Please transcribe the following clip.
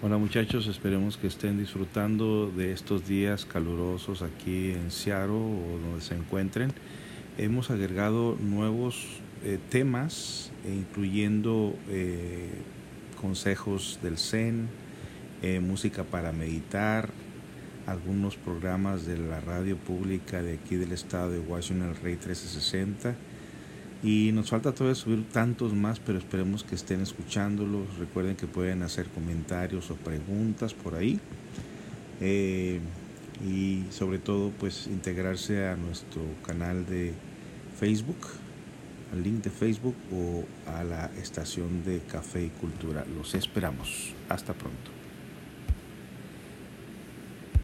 Hola muchachos, esperemos que estén disfrutando de estos días calurosos aquí en Seattle o donde se encuentren. Hemos agregado nuevos eh, temas, eh, incluyendo eh, consejos del Zen, música para meditar, algunos programas de la radio pública de aquí del estado de Washington, el Rey 1360 y nos falta todavía subir tantos más, pero esperemos que estén escuchándolos. Recuerden que pueden hacer comentarios o preguntas por ahí. Eh, y sobre todo, pues integrarse a nuestro canal de Facebook, al link de Facebook o a la estación de Café y Cultura. Los esperamos. Hasta pronto.